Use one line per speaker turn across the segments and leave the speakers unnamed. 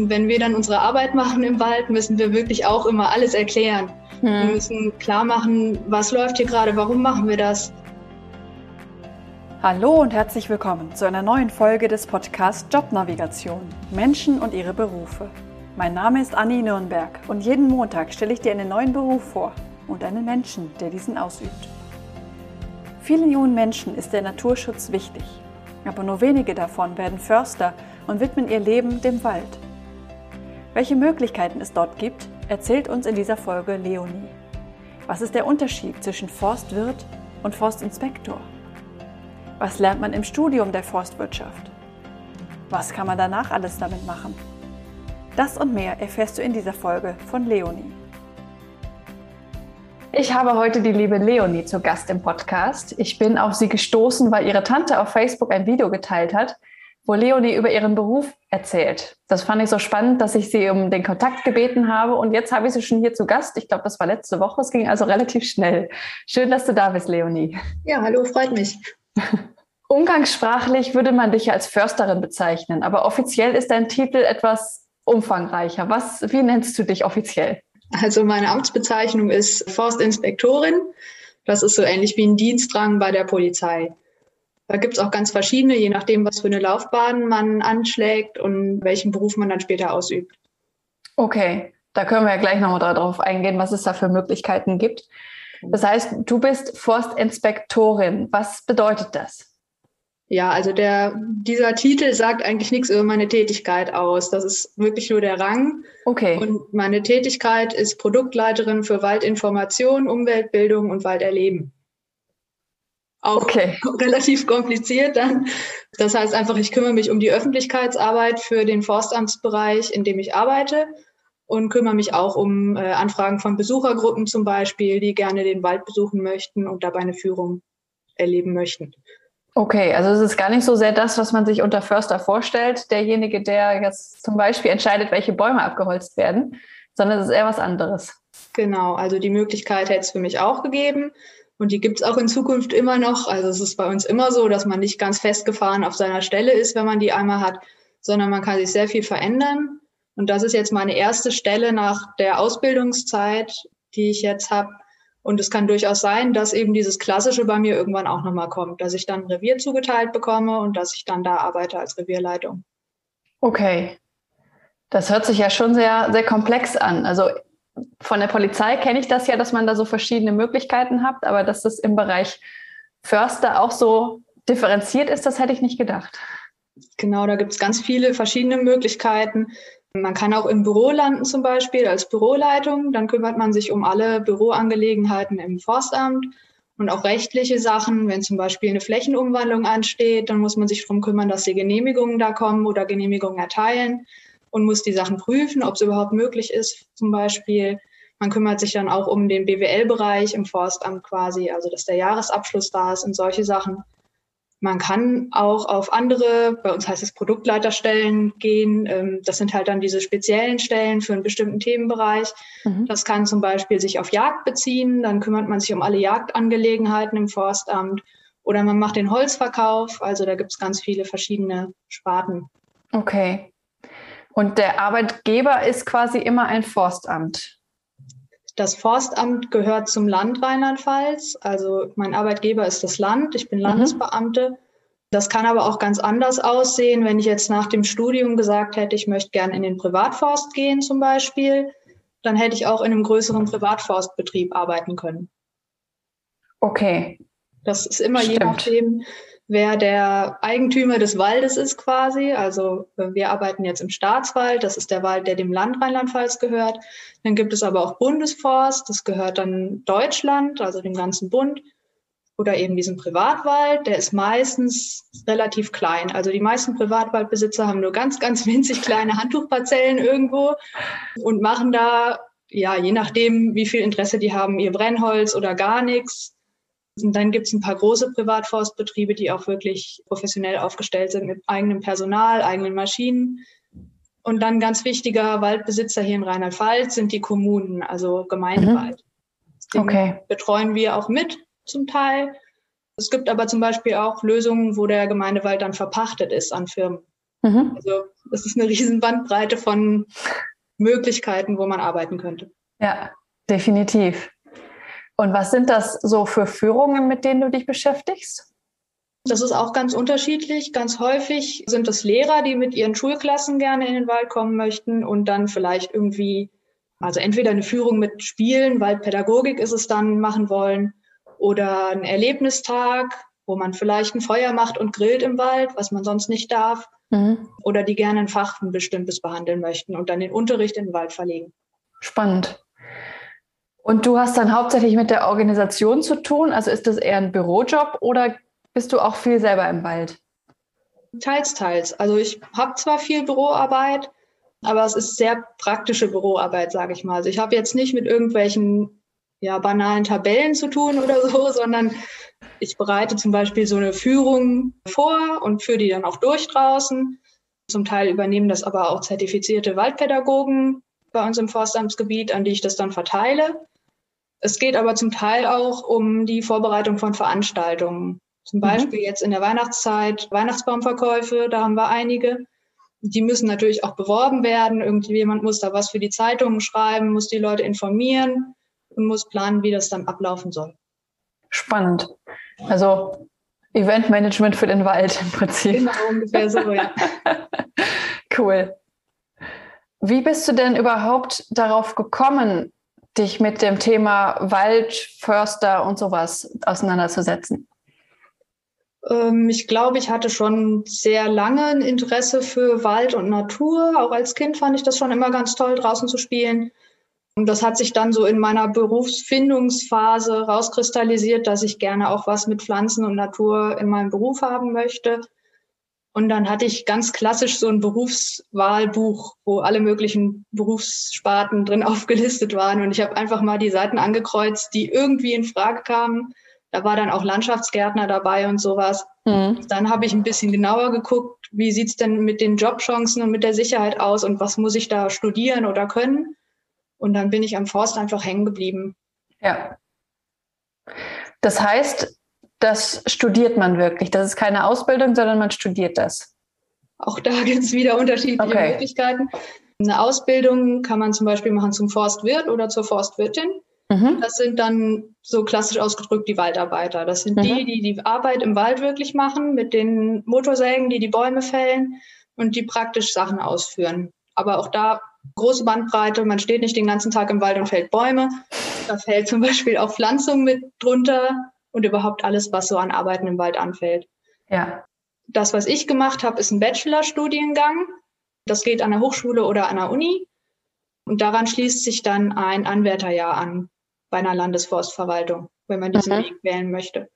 Wenn wir dann unsere Arbeit machen im Wald, müssen wir wirklich auch immer alles erklären. Hm. Wir müssen klar machen, was läuft hier gerade, warum machen wir das.
Hallo und herzlich willkommen zu einer neuen Folge des Podcasts Jobnavigation Menschen und ihre Berufe. Mein Name ist Anni Nürnberg und jeden Montag stelle ich dir einen neuen Beruf vor und einen Menschen, der diesen ausübt. Vielen jungen Menschen ist der Naturschutz wichtig, aber nur wenige davon werden Förster und widmen ihr Leben dem Wald. Welche Möglichkeiten es dort gibt, erzählt uns in dieser Folge Leonie. Was ist der Unterschied zwischen Forstwirt und Forstinspektor? Was lernt man im Studium der Forstwirtschaft? Was kann man danach alles damit machen? Das und mehr erfährst du in dieser Folge von Leonie.
Ich habe heute die liebe Leonie zu Gast im Podcast. Ich bin auf sie gestoßen, weil ihre Tante auf Facebook ein Video geteilt hat, wo Leonie über ihren Beruf erzählt. Das fand ich so spannend, dass ich sie um den Kontakt gebeten habe und jetzt habe ich sie schon hier zu Gast. Ich glaube, das war letzte Woche. Es ging also relativ schnell. Schön, dass du da bist, Leonie.
Ja, hallo, freut mich.
Umgangssprachlich würde man dich als Försterin bezeichnen, aber offiziell ist dein Titel etwas umfangreicher. Was, wie nennst du dich offiziell?
Also meine Amtsbezeichnung ist Forstinspektorin. Das ist so ähnlich wie ein Dienstrang bei der Polizei. Da gibt es auch ganz verschiedene, je nachdem, was für eine Laufbahn man anschlägt und welchen Beruf man dann später ausübt.
Okay, da können wir ja gleich nochmal darauf eingehen, was es da für Möglichkeiten gibt. Das heißt, du bist Forstinspektorin. Was bedeutet das?
Ja, also der, dieser Titel sagt eigentlich nichts über meine Tätigkeit aus. Das ist wirklich nur der Rang.
Okay.
Und meine Tätigkeit ist Produktleiterin für Waldinformation, Umweltbildung und Walderleben. Auch okay. relativ kompliziert dann. Das heißt einfach, ich kümmere mich um die Öffentlichkeitsarbeit für den Forstamtsbereich, in dem ich arbeite und kümmere mich auch um äh, Anfragen von Besuchergruppen zum Beispiel, die gerne den Wald besuchen möchten und dabei eine Führung erleben möchten.
Okay, also es ist gar nicht so sehr das, was man sich unter Förster vorstellt, derjenige, der jetzt zum Beispiel entscheidet, welche Bäume abgeholzt werden, sondern es ist eher was anderes.
Genau, also die Möglichkeit hätte es für mich auch gegeben und die gibt es auch in Zukunft immer noch. Also es ist bei uns immer so, dass man nicht ganz festgefahren auf seiner Stelle ist, wenn man die einmal hat, sondern man kann sich sehr viel verändern. Und das ist jetzt meine erste Stelle nach der Ausbildungszeit, die ich jetzt habe und es kann durchaus sein, dass eben dieses Klassische bei mir irgendwann auch nochmal kommt, dass ich dann Revier zugeteilt bekomme und dass ich dann da arbeite als Revierleitung.
Okay. Das hört sich ja schon sehr, sehr komplex an. Also von der Polizei kenne ich das ja, dass man da so verschiedene Möglichkeiten hat, aber dass das im Bereich Förster auch so differenziert ist, das hätte ich nicht gedacht.
Genau, da gibt es ganz viele verschiedene Möglichkeiten. Man kann auch im Büro landen zum Beispiel als Büroleitung. Dann kümmert man sich um alle Büroangelegenheiten im Forstamt und auch rechtliche Sachen. Wenn zum Beispiel eine Flächenumwandlung ansteht, dann muss man sich darum kümmern, dass die Genehmigungen da kommen oder Genehmigungen erteilen und muss die Sachen prüfen, ob es überhaupt möglich ist zum Beispiel. Man kümmert sich dann auch um den BWL-Bereich im Forstamt quasi, also dass der Jahresabschluss da ist und solche Sachen. Man kann auch auf andere, bei uns heißt es Produktleiterstellen gehen. Ähm, das sind halt dann diese speziellen Stellen für einen bestimmten Themenbereich. Mhm. Das kann zum Beispiel sich auf Jagd beziehen. Dann kümmert man sich um alle Jagdangelegenheiten im Forstamt. Oder man macht den Holzverkauf. Also da gibt es ganz viele verschiedene Sparten.
Okay. Und der Arbeitgeber ist quasi immer ein Forstamt.
Das Forstamt gehört zum Land Rheinland-Pfalz. Also mein Arbeitgeber ist das Land. Ich bin mhm. Landesbeamte. Mhm. Das kann aber auch ganz anders aussehen, wenn ich jetzt nach dem Studium gesagt hätte, ich möchte gerne in den Privatforst gehen zum Beispiel, dann hätte ich auch in einem größeren Privatforstbetrieb arbeiten können.
Okay.
Das ist immer Stimmt. je nachdem, wer der Eigentümer des Waldes ist quasi. Also wir arbeiten jetzt im Staatswald, das ist der Wald, der dem Land Rheinland-Pfalz gehört. Dann gibt es aber auch Bundesforst, das gehört dann Deutschland, also dem ganzen Bund. Oder eben diesen Privatwald, der ist meistens relativ klein. Also die meisten Privatwaldbesitzer haben nur ganz, ganz winzig kleine Handtuchparzellen irgendwo und machen da, ja, je nachdem, wie viel Interesse die haben, ihr Brennholz oder gar nichts und dann gibt es ein paar große Privatforstbetriebe, die auch wirklich professionell aufgestellt sind mit eigenem Personal, eigenen Maschinen. Und dann ganz wichtiger Waldbesitzer hier in Rheinland-Pfalz sind die Kommunen, also Gemeindewald.
Mhm. Okay.
betreuen wir auch mit zum Teil. Es gibt aber zum Beispiel auch Lösungen, wo der Gemeindewald dann verpachtet ist an Firmen. Mhm. Also es ist eine riesen Bandbreite von Möglichkeiten, wo man arbeiten könnte.
Ja, definitiv. Und was sind das so für Führungen, mit denen du dich beschäftigst?
Das ist auch ganz unterschiedlich. Ganz häufig sind es Lehrer, die mit ihren Schulklassen gerne in den Wald kommen möchten und dann vielleicht irgendwie, also entweder eine Führung mit Spielen, Waldpädagogik ist es dann, machen wollen, oder ein Erlebnistag, wo man vielleicht ein Feuer macht und grillt im Wald, was man sonst nicht darf. Mhm. Oder die gerne ein Fach ein bestimmtes behandeln möchten und dann den Unterricht in den Wald verlegen.
Spannend. Und du hast dann hauptsächlich mit der Organisation zu tun? Also ist das eher ein Bürojob oder bist du auch viel selber im Wald?
Teils, teils. Also ich habe zwar viel Büroarbeit, aber es ist sehr praktische Büroarbeit, sage ich mal. Also ich habe jetzt nicht mit irgendwelchen ja, banalen Tabellen zu tun oder so, sondern ich bereite zum Beispiel so eine Führung vor und führe die dann auch durch draußen. Zum Teil übernehmen das aber auch zertifizierte Waldpädagogen bei uns im Forstamtsgebiet, an die ich das dann verteile. Es geht aber zum Teil auch um die Vorbereitung von Veranstaltungen. Zum mhm. Beispiel mhm. jetzt in der Weihnachtszeit Weihnachtsbaumverkäufe, da haben wir einige. Die müssen natürlich auch beworben werden. Irgendjemand muss da was für die Zeitungen schreiben, muss die Leute informieren und muss planen, wie das dann ablaufen soll.
Spannend. Also Eventmanagement für den Wald im Prinzip.
Genau, ungefähr so, ja.
cool. Wie bist du denn überhaupt darauf gekommen, dich mit dem Thema Wald, Förster und sowas auseinanderzusetzen?
Ähm, ich glaube, ich hatte schon sehr lange ein Interesse für Wald und Natur. Auch als Kind fand ich das schon immer ganz toll, draußen zu spielen. Und das hat sich dann so in meiner Berufsfindungsphase rauskristallisiert, dass ich gerne auch was mit Pflanzen und Natur in meinem Beruf haben möchte. Und dann hatte ich ganz klassisch so ein Berufswahlbuch, wo alle möglichen Berufssparten drin aufgelistet waren. Und ich habe einfach mal die Seiten angekreuzt, die irgendwie in Frage kamen. Da war dann auch Landschaftsgärtner dabei und sowas. Mhm. Dann habe ich ein bisschen genauer geguckt, wie sieht's denn mit den Jobchancen und mit der Sicherheit aus und was muss ich da studieren oder können. Und dann bin ich am Forst einfach hängen geblieben.
Ja. Das heißt, das studiert man wirklich. Das ist keine Ausbildung, sondern man studiert das.
Auch da gibt es wieder unterschiedliche okay. Möglichkeiten. Eine Ausbildung kann man zum Beispiel machen zum Forstwirt oder zur Forstwirtin. Mhm. Das sind dann so klassisch ausgedrückt die Waldarbeiter. Das sind mhm. die, die die Arbeit im Wald wirklich machen, mit den Motorsägen, die die Bäume fällen und die praktisch Sachen ausführen. Aber auch da große Bandbreite. Man steht nicht den ganzen Tag im Wald und fällt Bäume. Da fällt zum Beispiel auch Pflanzung mit drunter und überhaupt alles, was so an Arbeiten im Wald anfällt.
Ja.
Das, was ich gemacht habe, ist ein Bachelorstudiengang. Das geht an der Hochschule oder an der Uni. Und daran schließt sich dann ein Anwärterjahr an bei einer Landesforstverwaltung, wenn man diesen mhm. Weg wählen möchte.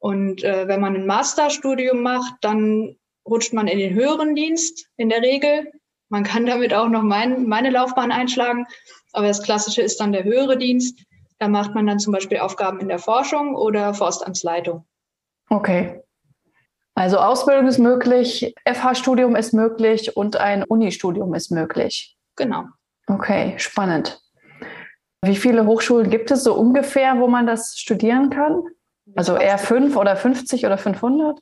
Und äh, wenn man ein Masterstudium macht, dann rutscht man in den höheren Dienst in der Regel. Man kann damit auch noch mein, meine Laufbahn einschlagen, aber das Klassische ist dann der höhere Dienst. Da macht man dann zum Beispiel Aufgaben in der Forschung oder Forstamtsleitung.
Okay. Also Ausbildung ist möglich, FH-Studium ist möglich und ein Uni-Studium ist möglich.
Genau.
Okay, spannend. Wie viele Hochschulen gibt es so ungefähr, wo man das studieren kann? Also eher fünf oder 50 oder 500?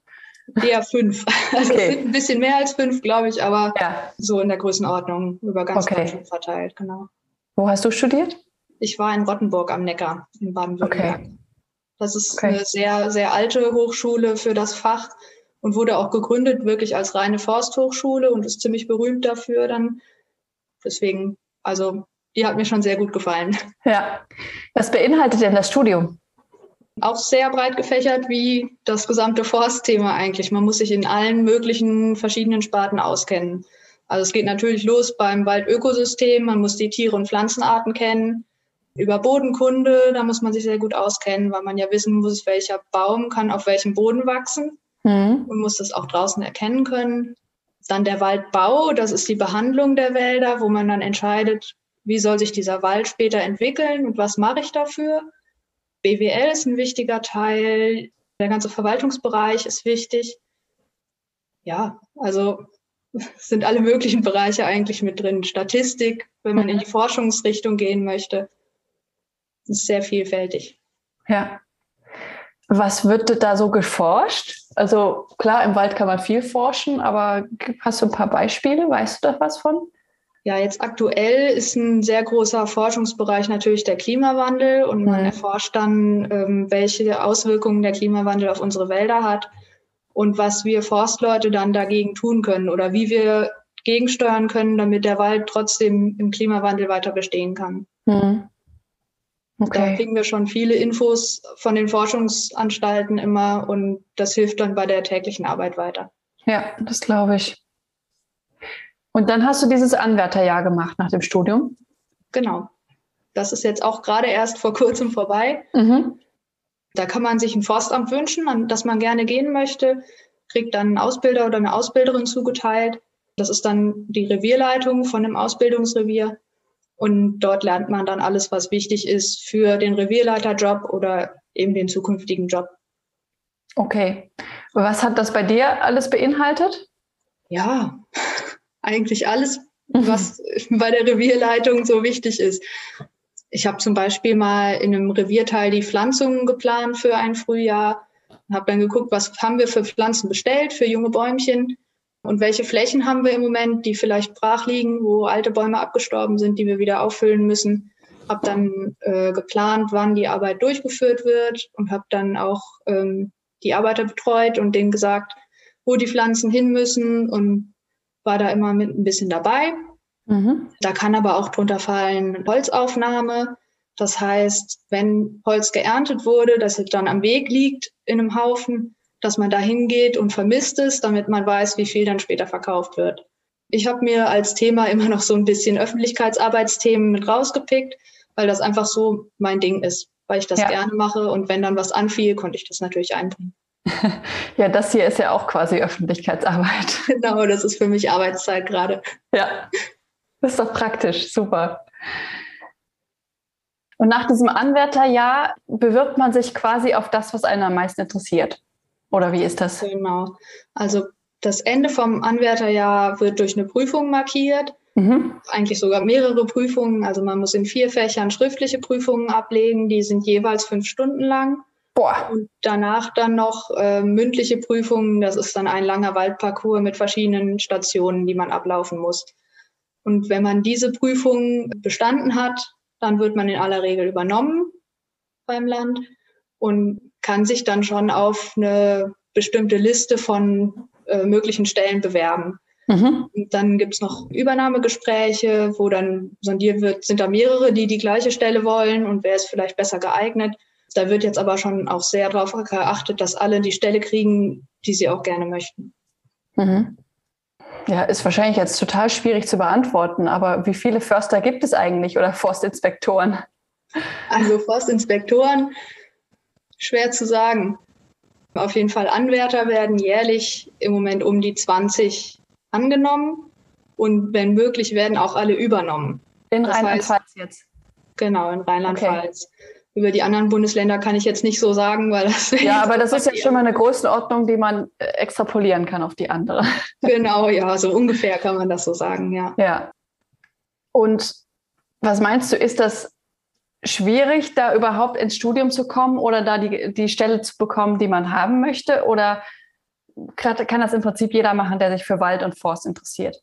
Eher fünf. Also okay. es sind ein bisschen mehr als fünf, glaube ich, aber ja. so in der Größenordnung über ganz okay. Deutschland verteilt, genau.
Wo hast du studiert?
Ich war in Rottenburg am Neckar in Baden-Württemberg. Okay. Das ist okay. eine sehr, sehr alte Hochschule für das Fach und wurde auch gegründet wirklich als reine Forsthochschule und ist ziemlich berühmt dafür dann. Deswegen, also die hat mir schon sehr gut gefallen.
Ja. Was beinhaltet denn das Studium?
auch sehr breit gefächert wie das gesamte Forstthema eigentlich. Man muss sich in allen möglichen verschiedenen Sparten auskennen. Also es geht natürlich los beim Waldökosystem, man muss die Tiere- und Pflanzenarten kennen. Über Bodenkunde, da muss man sich sehr gut auskennen, weil man ja wissen muss, welcher Baum kann auf welchem Boden wachsen. Mhm. Man muss das auch draußen erkennen können. Dann der Waldbau, das ist die Behandlung der Wälder, wo man dann entscheidet, wie soll sich dieser Wald später entwickeln und was mache ich dafür. BWL ist ein wichtiger Teil, der ganze Verwaltungsbereich ist wichtig. Ja, also sind alle möglichen Bereiche eigentlich mit drin. Statistik, wenn man in die Forschungsrichtung gehen möchte, ist sehr vielfältig.
Ja. Was wird da so geforscht? Also klar, im Wald kann man viel forschen, aber hast du ein paar Beispiele? Weißt du da was von?
Ja, jetzt aktuell ist ein sehr großer Forschungsbereich natürlich der Klimawandel und man mhm. erforscht dann, ähm, welche Auswirkungen der Klimawandel auf unsere Wälder hat und was wir Forstleute dann dagegen tun können oder wie wir gegensteuern können, damit der Wald trotzdem im Klimawandel weiter bestehen kann. Mhm. Okay. Da kriegen wir schon viele Infos von den Forschungsanstalten immer und das hilft dann bei der täglichen Arbeit weiter.
Ja, das glaube ich. Und dann hast du dieses Anwärterjahr gemacht nach dem Studium?
Genau. Das ist jetzt auch gerade erst vor kurzem vorbei. Mhm. Da kann man sich ein Forstamt wünschen, an das man gerne gehen möchte, kriegt dann einen Ausbilder oder eine Ausbilderin zugeteilt. Das ist dann die Revierleitung von einem Ausbildungsrevier. Und dort lernt man dann alles, was wichtig ist für den Revierleiterjob oder eben den zukünftigen Job.
Okay. Was hat das bei dir alles beinhaltet?
Ja, eigentlich alles, was bei der Revierleitung so wichtig ist. Ich habe zum Beispiel mal in einem Revierteil die Pflanzungen geplant für ein Frühjahr, habe dann geguckt, was haben wir für Pflanzen bestellt für junge Bäumchen und welche Flächen haben wir im Moment, die vielleicht brach liegen, wo alte Bäume abgestorben sind, die wir wieder auffüllen müssen. Habe dann äh, geplant, wann die Arbeit durchgeführt wird und habe dann auch ähm, die Arbeiter betreut und denen gesagt, wo die Pflanzen hin müssen und war da immer mit ein bisschen dabei. Mhm. Da kann aber auch drunter fallen Holzaufnahme. Das heißt, wenn Holz geerntet wurde, das dann am Weg liegt in einem Haufen, dass man da hingeht und vermisst es, damit man weiß, wie viel dann später verkauft wird. Ich habe mir als Thema immer noch so ein bisschen Öffentlichkeitsarbeitsthemen mit rausgepickt, weil das einfach so mein Ding ist, weil ich das ja. gerne mache und wenn dann was anfiel, konnte ich das natürlich einbringen.
Ja, das hier ist ja auch quasi Öffentlichkeitsarbeit.
Genau, das ist für mich Arbeitszeit gerade.
Ja, das ist doch praktisch, super. Und nach diesem Anwärterjahr bewirbt man sich quasi auf das, was einen am meisten interessiert. Oder wie ist das?
Genau. Also das Ende vom Anwärterjahr wird durch eine Prüfung markiert. Mhm. Eigentlich sogar mehrere Prüfungen. Also man muss in vier Fächern schriftliche Prüfungen ablegen. Die sind jeweils fünf Stunden lang. Boah. Und danach dann noch äh, mündliche Prüfungen. Das ist dann ein langer Waldparcours mit verschiedenen Stationen, die man ablaufen muss. Und wenn man diese Prüfungen bestanden hat, dann wird man in aller Regel übernommen beim Land und kann sich dann schon auf eine bestimmte Liste von äh, möglichen Stellen bewerben. Mhm. Dann gibt's noch Übernahmegespräche, wo dann sondiert wird, sind da mehrere, die die gleiche Stelle wollen und wer ist vielleicht besser geeignet. Da wird jetzt aber schon auch sehr darauf geachtet, dass alle die Stelle kriegen, die sie auch gerne möchten.
Mhm. Ja, ist wahrscheinlich jetzt total schwierig zu beantworten, aber wie viele Förster gibt es eigentlich oder Forstinspektoren?
Also Forstinspektoren Schwer zu sagen. Auf jeden Fall Anwärter werden jährlich im Moment um die 20 angenommen und wenn möglich werden auch alle übernommen.
In Rheinland-Pfalz jetzt?
Genau, in Rheinland-Pfalz. Okay. Über die anderen Bundesländer kann ich jetzt nicht so sagen, weil das.
Ja, aber das ist jetzt schon mal eine Größenordnung, die man äh, extrapolieren kann auf die andere.
Genau, ja, so ungefähr kann man das so sagen, ja.
Ja. Und was meinst du, ist das schwierig, da überhaupt ins Studium zu kommen oder da die, die Stelle zu bekommen, die man haben möchte? Oder kann das im Prinzip jeder machen, der sich für Wald und Forst interessiert?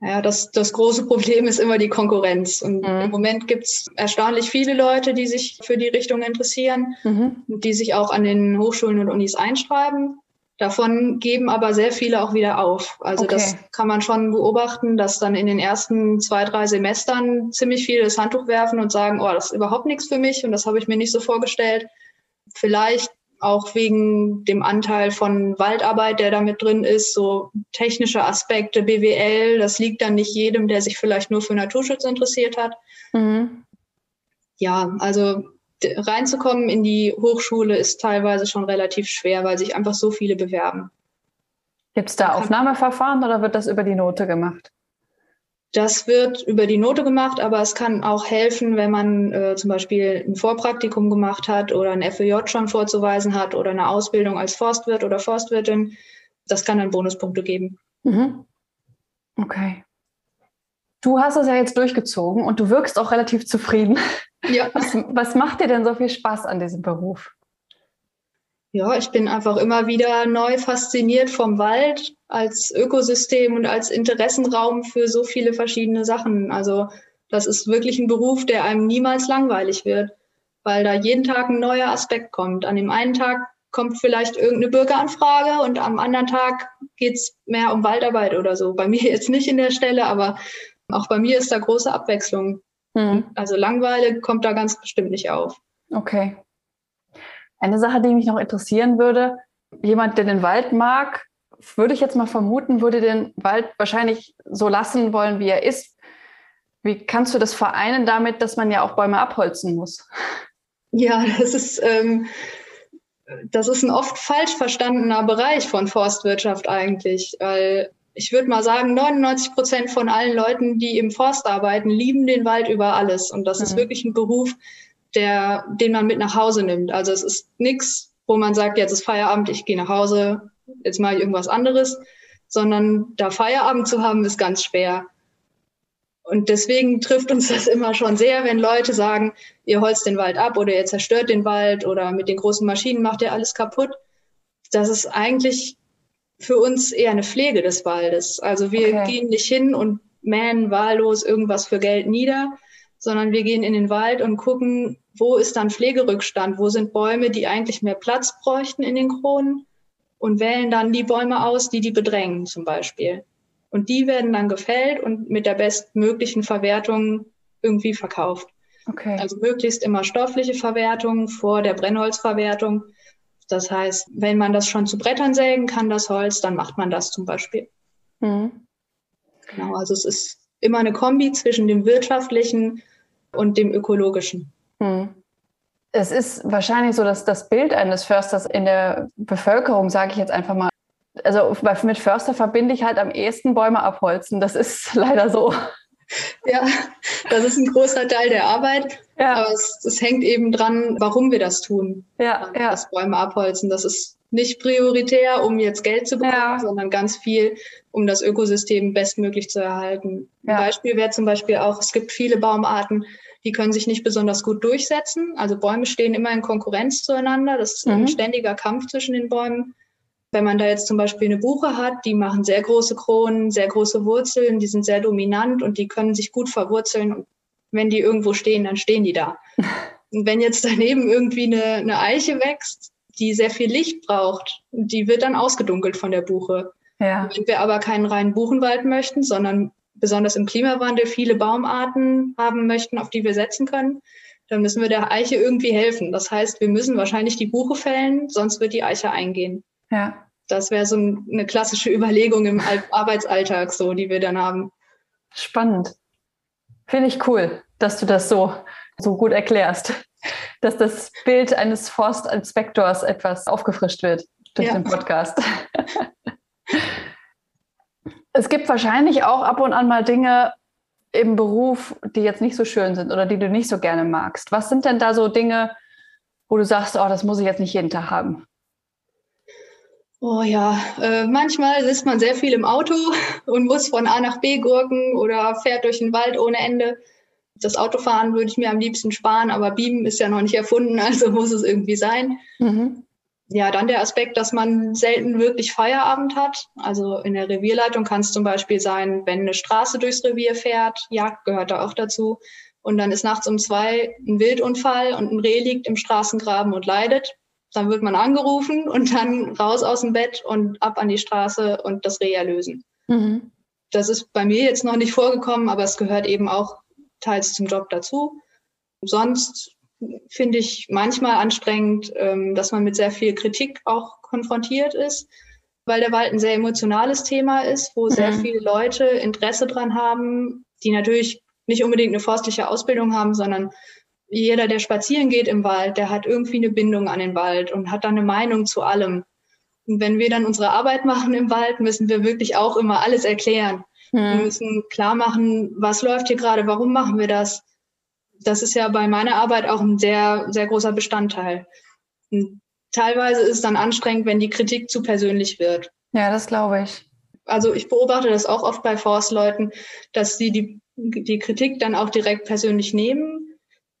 Ja, das, das große Problem ist immer die Konkurrenz. Und mhm. im Moment gibt es erstaunlich viele Leute, die sich für die Richtung interessieren, mhm. die sich auch an den Hochschulen und Unis einschreiben. Davon geben aber sehr viele auch wieder auf. Also okay. das kann man schon beobachten, dass dann in den ersten zwei, drei Semestern ziemlich viele das Handtuch werfen und sagen, oh, das ist überhaupt nichts für mich und das habe ich mir nicht so vorgestellt. Vielleicht auch wegen dem Anteil von Waldarbeit, der da mit drin ist, so technische Aspekte, BWL, das liegt dann nicht jedem, der sich vielleicht nur für Naturschutz interessiert hat. Mhm. Ja, also reinzukommen in die Hochschule ist teilweise schon relativ schwer, weil sich einfach so viele bewerben.
Gibt es da Aufnahmeverfahren oder wird das über die Note gemacht?
Das wird über die Note gemacht, aber es kann auch helfen, wenn man äh, zum Beispiel ein Vorpraktikum gemacht hat oder ein FEJ schon vorzuweisen hat oder eine Ausbildung als Forstwirt oder Forstwirtin. Das kann dann Bonuspunkte geben. Mhm.
Okay. Du hast es ja jetzt durchgezogen und du wirkst auch relativ zufrieden. Ja. Was, was macht dir denn so viel Spaß an diesem Beruf?
Ja, ich bin einfach immer wieder neu fasziniert vom Wald als Ökosystem und als Interessenraum für so viele verschiedene Sachen. Also das ist wirklich ein Beruf, der einem niemals langweilig wird, weil da jeden Tag ein neuer Aspekt kommt. An dem einen Tag kommt vielleicht irgendeine Bürgeranfrage und am anderen Tag geht's mehr um Waldarbeit oder so. Bei mir jetzt nicht in der Stelle, aber auch bei mir ist da große Abwechslung. Hm. Also Langweile kommt da ganz bestimmt nicht auf.
Okay. Eine Sache, die mich noch interessieren würde, jemand, der den Wald mag, würde ich jetzt mal vermuten, würde den Wald wahrscheinlich so lassen wollen, wie er ist. Wie kannst du das vereinen damit, dass man ja auch Bäume abholzen muss?
Ja, das ist, ähm, das ist ein oft falsch verstandener Bereich von Forstwirtschaft eigentlich. Weil ich würde mal sagen, 99 Prozent von allen Leuten, die im Forst arbeiten, lieben den Wald über alles. Und das mhm. ist wirklich ein Beruf, der, den man mit nach Hause nimmt. Also es ist nichts, wo man sagt, jetzt ist Feierabend, ich gehe nach Hause, jetzt mache ich irgendwas anderes, sondern da Feierabend zu haben, ist ganz schwer. Und deswegen trifft uns das immer schon sehr, wenn Leute sagen, ihr holzt den Wald ab oder ihr zerstört den Wald oder mit den großen Maschinen macht ihr alles kaputt. Das ist eigentlich für uns eher eine Pflege des Waldes. Also wir okay. gehen nicht hin und mähen wahllos irgendwas für Geld nieder, sondern wir gehen in den Wald und gucken, wo ist dann Pflegerückstand, wo sind Bäume, die eigentlich mehr Platz bräuchten in den Kronen und wählen dann die Bäume aus, die die bedrängen zum Beispiel. Und die werden dann gefällt und mit der bestmöglichen Verwertung irgendwie verkauft. Okay. Also möglichst immer stoffliche Verwertung vor der Brennholzverwertung. Das heißt, wenn man das schon zu Brettern sägen kann, das Holz, dann macht man das zum Beispiel. Mhm. Genau, also es ist immer eine Kombi zwischen dem wirtschaftlichen und dem ökologischen. Mhm.
Es ist wahrscheinlich so, dass das Bild eines Försters in der Bevölkerung, sage ich jetzt einfach mal, also mit Förster verbinde ich halt am ehesten Bäume abholzen. Das ist leider so.
Ja, das ist ein großer Teil der Arbeit. Ja. Aber es, es hängt eben dran, warum wir das tun. Ja, ja. Das Bäume abholzen. Das ist nicht prioritär, um jetzt Geld zu bekommen, ja. sondern ganz viel, um das Ökosystem bestmöglich zu erhalten. Ja. Ein Beispiel wäre zum Beispiel auch, es gibt viele Baumarten, die können sich nicht besonders gut durchsetzen. Also Bäume stehen immer in Konkurrenz zueinander. Das ist mhm. ein ständiger Kampf zwischen den Bäumen. Wenn man da jetzt zum Beispiel eine Buche hat, die machen sehr große Kronen, sehr große Wurzeln, die sind sehr dominant und die können sich gut verwurzeln. Und wenn die irgendwo stehen, dann stehen die da. Und wenn jetzt daneben irgendwie eine, eine Eiche wächst, die sehr viel Licht braucht, die wird dann ausgedunkelt von der Buche. Ja. Wenn wir aber keinen reinen Buchenwald möchten, sondern besonders im Klimawandel viele Baumarten haben möchten, auf die wir setzen können, dann müssen wir der Eiche irgendwie helfen. Das heißt, wir müssen wahrscheinlich die Buche fällen, sonst wird die Eiche eingehen. Ja. Das wäre so eine klassische Überlegung im Arbeitsalltag, so, die wir dann haben.
Spannend. Finde ich cool, dass du das so, so gut erklärst. Dass das Bild eines Forstinspektors etwas aufgefrischt wird durch ja. den Podcast. es gibt wahrscheinlich auch ab und an mal Dinge im Beruf, die jetzt nicht so schön sind oder die du nicht so gerne magst. Was sind denn da so Dinge, wo du sagst, oh, das muss ich jetzt nicht jeden Tag haben?
Oh ja, äh, manchmal sitzt man sehr viel im Auto und muss von A nach B gurken oder fährt durch den Wald ohne Ende. Das Autofahren würde ich mir am liebsten sparen, aber Beamen ist ja noch nicht erfunden, also muss es irgendwie sein. Mhm. Ja, dann der Aspekt, dass man selten wirklich Feierabend hat. Also in der Revierleitung kann es zum Beispiel sein, wenn eine Straße durchs Revier fährt, Jagd gehört da auch dazu. Und dann ist nachts um zwei ein Wildunfall und ein Reh liegt im Straßengraben und leidet dann wird man angerufen und dann raus aus dem Bett und ab an die Straße und das Reh erlösen. Mhm. Das ist bei mir jetzt noch nicht vorgekommen, aber es gehört eben auch teils zum Job dazu. Sonst finde ich manchmal anstrengend, ähm, dass man mit sehr viel Kritik auch konfrontiert ist, weil der Wald ein sehr emotionales Thema ist, wo mhm. sehr viele Leute Interesse dran haben, die natürlich nicht unbedingt eine forstliche Ausbildung haben, sondern jeder, der spazieren geht im Wald, der hat irgendwie eine Bindung an den Wald und hat dann eine Meinung zu allem. Und wenn wir dann unsere Arbeit machen im Wald, müssen wir wirklich auch immer alles erklären. Hm. Wir müssen klar machen, was läuft hier gerade, warum machen wir das. Das ist ja bei meiner Arbeit auch ein sehr, sehr großer Bestandteil. Und teilweise ist es dann anstrengend, wenn die Kritik zu persönlich wird.
Ja, das glaube ich.
Also ich beobachte das auch oft bei Forstleuten, dass sie die, die Kritik dann auch direkt persönlich nehmen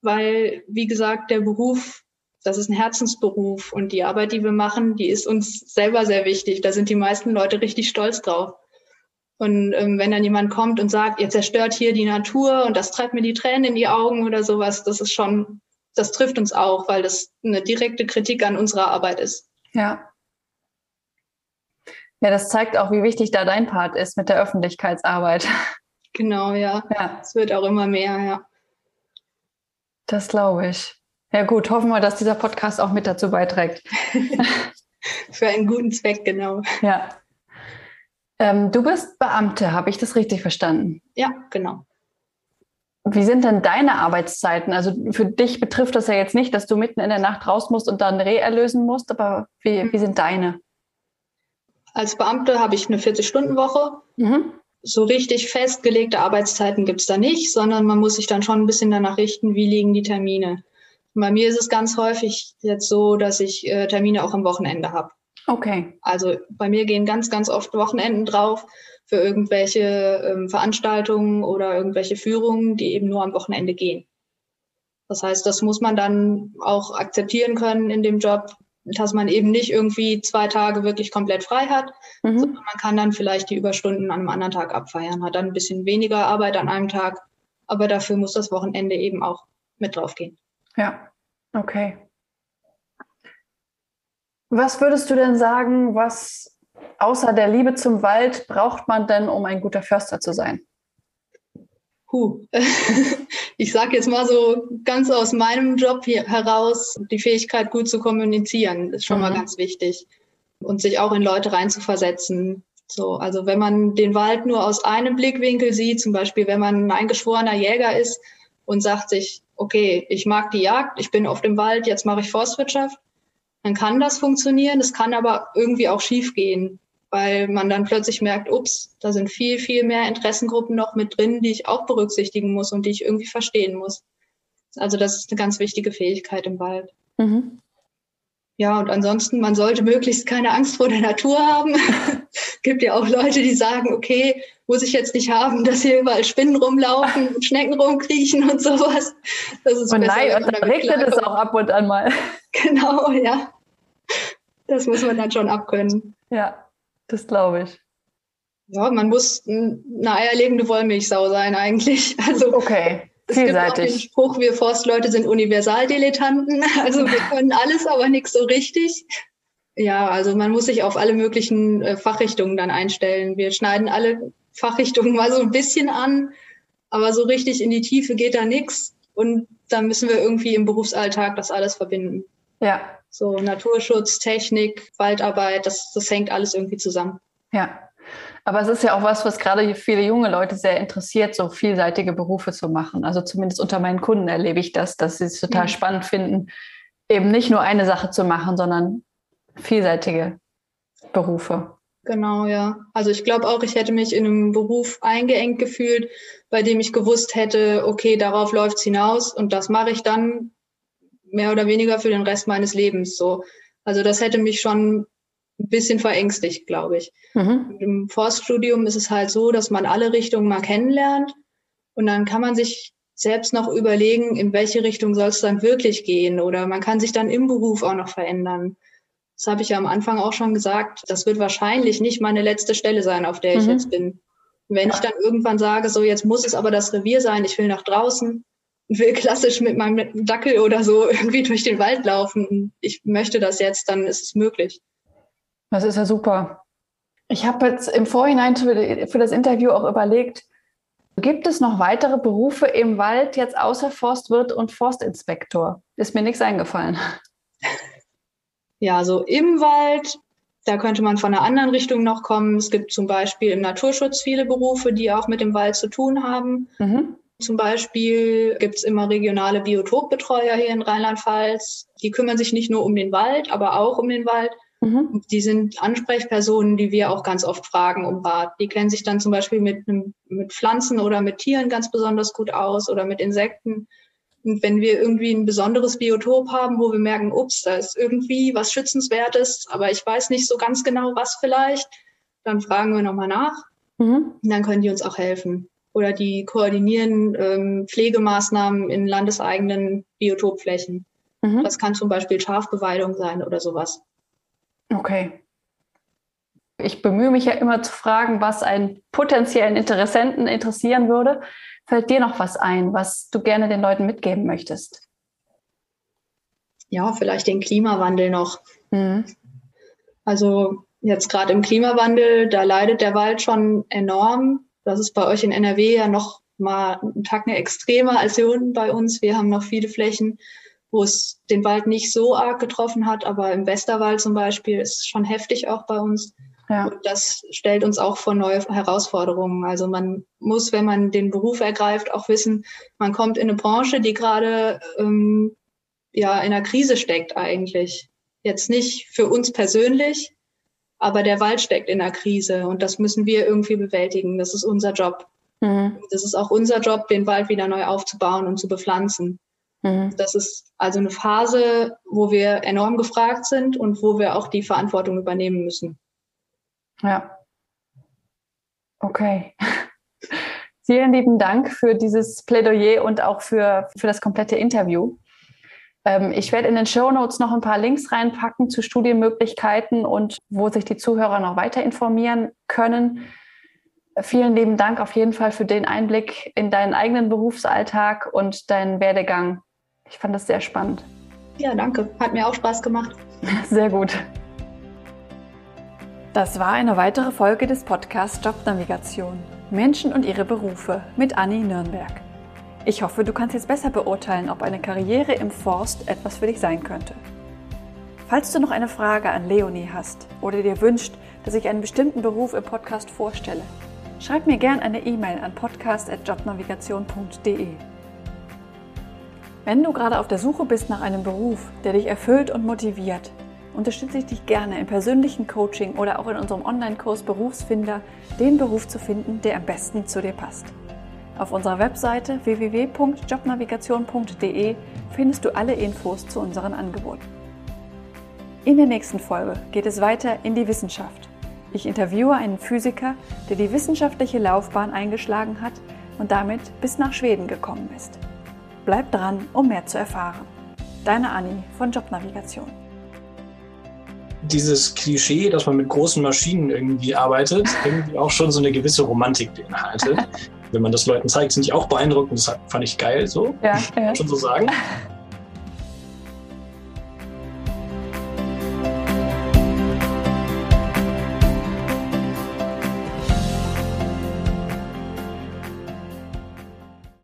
weil, wie gesagt, der Beruf das ist ein Herzensberuf und die Arbeit, die wir machen, die ist uns selber sehr wichtig. Da sind die meisten Leute richtig stolz drauf. Und ähm, wenn dann jemand kommt und sagt, ihr zerstört hier die Natur und das treibt mir die Tränen in die Augen oder sowas, das ist schon, das trifft uns auch, weil das eine direkte Kritik an unserer Arbeit ist.
Ja. Ja, das zeigt auch, wie wichtig da dein Part ist mit der Öffentlichkeitsarbeit.
Genau, ja. ja. Es wird auch immer mehr, ja.
Das glaube ich. Ja gut, hoffen wir, dass dieser Podcast auch mit dazu beiträgt.
Für einen guten Zweck, genau.
Ja. Ähm, du bist Beamte, habe ich das richtig verstanden?
Ja, genau.
Wie sind denn deine Arbeitszeiten? Also für dich betrifft das ja jetzt nicht, dass du mitten in der Nacht raus musst und dann Reh erlösen musst, aber wie, wie sind deine?
Als Beamte habe ich eine 40-Stunden-Woche. Mhm. So richtig festgelegte Arbeitszeiten gibt es da nicht, sondern man muss sich dann schon ein bisschen danach richten, wie liegen die Termine. bei mir ist es ganz häufig jetzt so, dass ich äh, Termine auch am Wochenende habe.
Okay.
Also bei mir gehen ganz, ganz oft Wochenenden drauf für irgendwelche ähm, Veranstaltungen oder irgendwelche Führungen, die eben nur am Wochenende gehen. Das heißt, das muss man dann auch akzeptieren können in dem Job, dass man eben nicht irgendwie zwei Tage wirklich komplett frei hat, mhm. sondern man kann dann vielleicht die Überstunden an einem anderen Tag abfeiern, hat dann ein bisschen weniger Arbeit an einem Tag, aber dafür muss das Wochenende eben auch mit draufgehen.
Ja, okay. Was würdest du denn sagen, was außer der Liebe zum Wald braucht man denn, um ein guter Förster zu sein?
Puh. ich sage jetzt mal so ganz aus meinem Job heraus, die Fähigkeit, gut zu kommunizieren, ist schon mhm. mal ganz wichtig. Und sich auch in Leute reinzuversetzen. So, also wenn man den Wald nur aus einem Blickwinkel sieht, zum Beispiel wenn man ein eingeschworener Jäger ist und sagt sich, okay, ich mag die Jagd, ich bin auf dem Wald, jetzt mache ich Forstwirtschaft, dann kann das funktionieren. Es kann aber irgendwie auch schiefgehen, weil man dann plötzlich merkt, ups, da sind viel, viel mehr Interessengruppen noch mit drin, die ich auch berücksichtigen muss und die ich irgendwie verstehen muss. Also das ist eine ganz wichtige Fähigkeit im Wald. Mhm. Ja, und ansonsten, man sollte möglichst keine Angst vor der Natur haben. gibt ja auch Leute, die sagen, okay, muss ich jetzt nicht haben, dass hier überall Spinnen rumlaufen und Schnecken rumkriechen und sowas.
Das ist und nein, und dann regnet es auch ab und an mal.
Genau, ja. Das muss man dann schon abkönnen.
Ja, das glaube ich.
Ja, man muss eine eierlegende Wollmilchsau sein eigentlich. Also
okay, vielseitig.
Es gibt auch den Spruch, wir Forstleute sind Universaldilettanten. Also wir können alles, aber nichts so richtig. Ja, also man muss sich auf alle möglichen äh, Fachrichtungen dann einstellen. Wir schneiden alle Fachrichtungen mal so ein bisschen an, aber so richtig in die Tiefe geht da nichts. Und da müssen wir irgendwie im Berufsalltag das alles verbinden.
Ja.
So Naturschutz, Technik, Waldarbeit, das, das hängt alles irgendwie zusammen.
Ja. Aber es ist ja auch was, was gerade viele junge Leute sehr interessiert, so vielseitige Berufe zu machen. Also zumindest unter meinen Kunden erlebe ich das, dass sie es total ja. spannend finden, eben nicht nur eine Sache zu machen, sondern vielseitige Berufe.
Genau, ja. Also ich glaube auch, ich hätte mich in einem Beruf eingeengt gefühlt, bei dem ich gewusst hätte, okay, darauf läuft es hinaus und das mache ich dann mehr oder weniger für den Rest meines Lebens so. Also das hätte mich schon ein bisschen verängstigt, glaube ich. Mhm. Im Forststudium ist es halt so, dass man alle Richtungen mal kennenlernt und dann kann man sich selbst noch überlegen, in welche Richtung soll es dann wirklich gehen oder man kann sich dann im Beruf auch noch verändern. Das habe ich ja am Anfang auch schon gesagt. Das wird wahrscheinlich nicht meine letzte Stelle sein, auf der ich mhm. jetzt bin. Wenn ich dann irgendwann sage, so jetzt muss es aber das Revier sein, ich will nach draußen, will klassisch mit meinem Dackel oder so irgendwie durch den Wald laufen, ich möchte das jetzt, dann ist es möglich.
Das ist ja super. Ich habe jetzt im Vorhinein für das Interview auch überlegt, gibt es noch weitere Berufe im Wald jetzt außer Forstwirt und Forstinspektor? Ist mir nichts eingefallen.
Ja, so im Wald, da könnte man von einer anderen Richtung noch kommen. Es gibt zum Beispiel im Naturschutz viele Berufe, die auch mit dem Wald zu tun haben. Mhm. Zum Beispiel gibt es immer regionale Biotopbetreuer hier in Rheinland-Pfalz. Die kümmern sich nicht nur um den Wald, aber auch um den Wald. Mhm. Die sind Ansprechpersonen, die wir auch ganz oft fragen um Rat. Die kennen sich dann zum Beispiel mit, mit Pflanzen oder mit Tieren ganz besonders gut aus oder mit Insekten. Und wenn wir irgendwie ein besonderes Biotop haben, wo wir merken, ups, da ist irgendwie was Schützenswertes, aber ich weiß nicht so ganz genau, was vielleicht, dann fragen wir nochmal nach. Mhm. Und dann können die uns auch helfen. Oder die koordinieren ähm, Pflegemaßnahmen in landeseigenen Biotopflächen. Mhm. Das kann zum Beispiel Schafbeweidung sein oder sowas.
Okay. Ich bemühe mich ja immer zu fragen, was einen potenziellen Interessenten interessieren würde. Fällt dir noch was ein, was du gerne den Leuten mitgeben möchtest?
Ja, vielleicht den Klimawandel noch. Mhm. Also jetzt gerade im Klimawandel, da leidet der Wald schon enorm. Das ist bei euch in NRW ja noch mal einen Tag extremer als hier unten bei uns. Wir haben noch viele Flächen, wo es den Wald nicht so arg getroffen hat, aber im Westerwald zum Beispiel ist es schon heftig auch bei uns. Ja. Und das stellt uns auch vor neue Herausforderungen. Also man muss, wenn man den Beruf ergreift, auch wissen, man kommt in eine Branche, die gerade ähm, ja in einer Krise steckt eigentlich. Jetzt nicht für uns persönlich, aber der Wald steckt in einer Krise und das müssen wir irgendwie bewältigen. Das ist unser Job. Mhm. Das ist auch unser Job, den Wald wieder neu aufzubauen und zu bepflanzen. Mhm. Das ist also eine Phase, wo wir enorm gefragt sind und wo wir auch die Verantwortung übernehmen müssen.
Ja. Okay. Vielen lieben Dank für dieses Plädoyer und auch für, für das komplette Interview. Ähm, ich werde in den Show Notes noch ein paar Links reinpacken zu Studienmöglichkeiten und wo sich die Zuhörer noch weiter informieren können. Vielen lieben Dank auf jeden Fall für den Einblick in deinen eigenen Berufsalltag und deinen Werdegang. Ich fand das sehr spannend.
Ja, danke. Hat mir auch Spaß gemacht.
Sehr gut.
Das war eine weitere Folge des Podcasts Jobnavigation. Menschen und ihre Berufe mit Anni Nürnberg. Ich hoffe, du kannst jetzt besser beurteilen, ob eine Karriere im Forst etwas für dich sein könnte. Falls du noch eine Frage an Leonie hast oder dir wünscht, dass ich einen bestimmten Beruf im Podcast vorstelle, schreib mir gern eine E-Mail an podcast.jobnavigation.de. Wenn du gerade auf der Suche bist nach einem Beruf, der dich erfüllt und motiviert, unterstütze ich dich gerne im persönlichen Coaching oder auch in unserem Online-Kurs Berufsfinder, den Beruf zu finden, der am besten zu dir passt. Auf unserer Webseite www.jobnavigation.de findest du alle Infos zu unseren Angeboten. In der nächsten Folge geht es weiter in die Wissenschaft. Ich interviewe einen Physiker, der die wissenschaftliche Laufbahn eingeschlagen hat und damit bis nach Schweden gekommen ist. Bleib dran, um mehr zu erfahren. Deine Anni von Jobnavigation.
Dieses Klischee, dass man mit großen Maschinen irgendwie arbeitet, irgendwie auch schon so eine gewisse Romantik beinhaltet. Wenn man das Leuten zeigt, sind die auch beeindruckend. Das fand ich geil, so. Ja, ja. schon so sagen.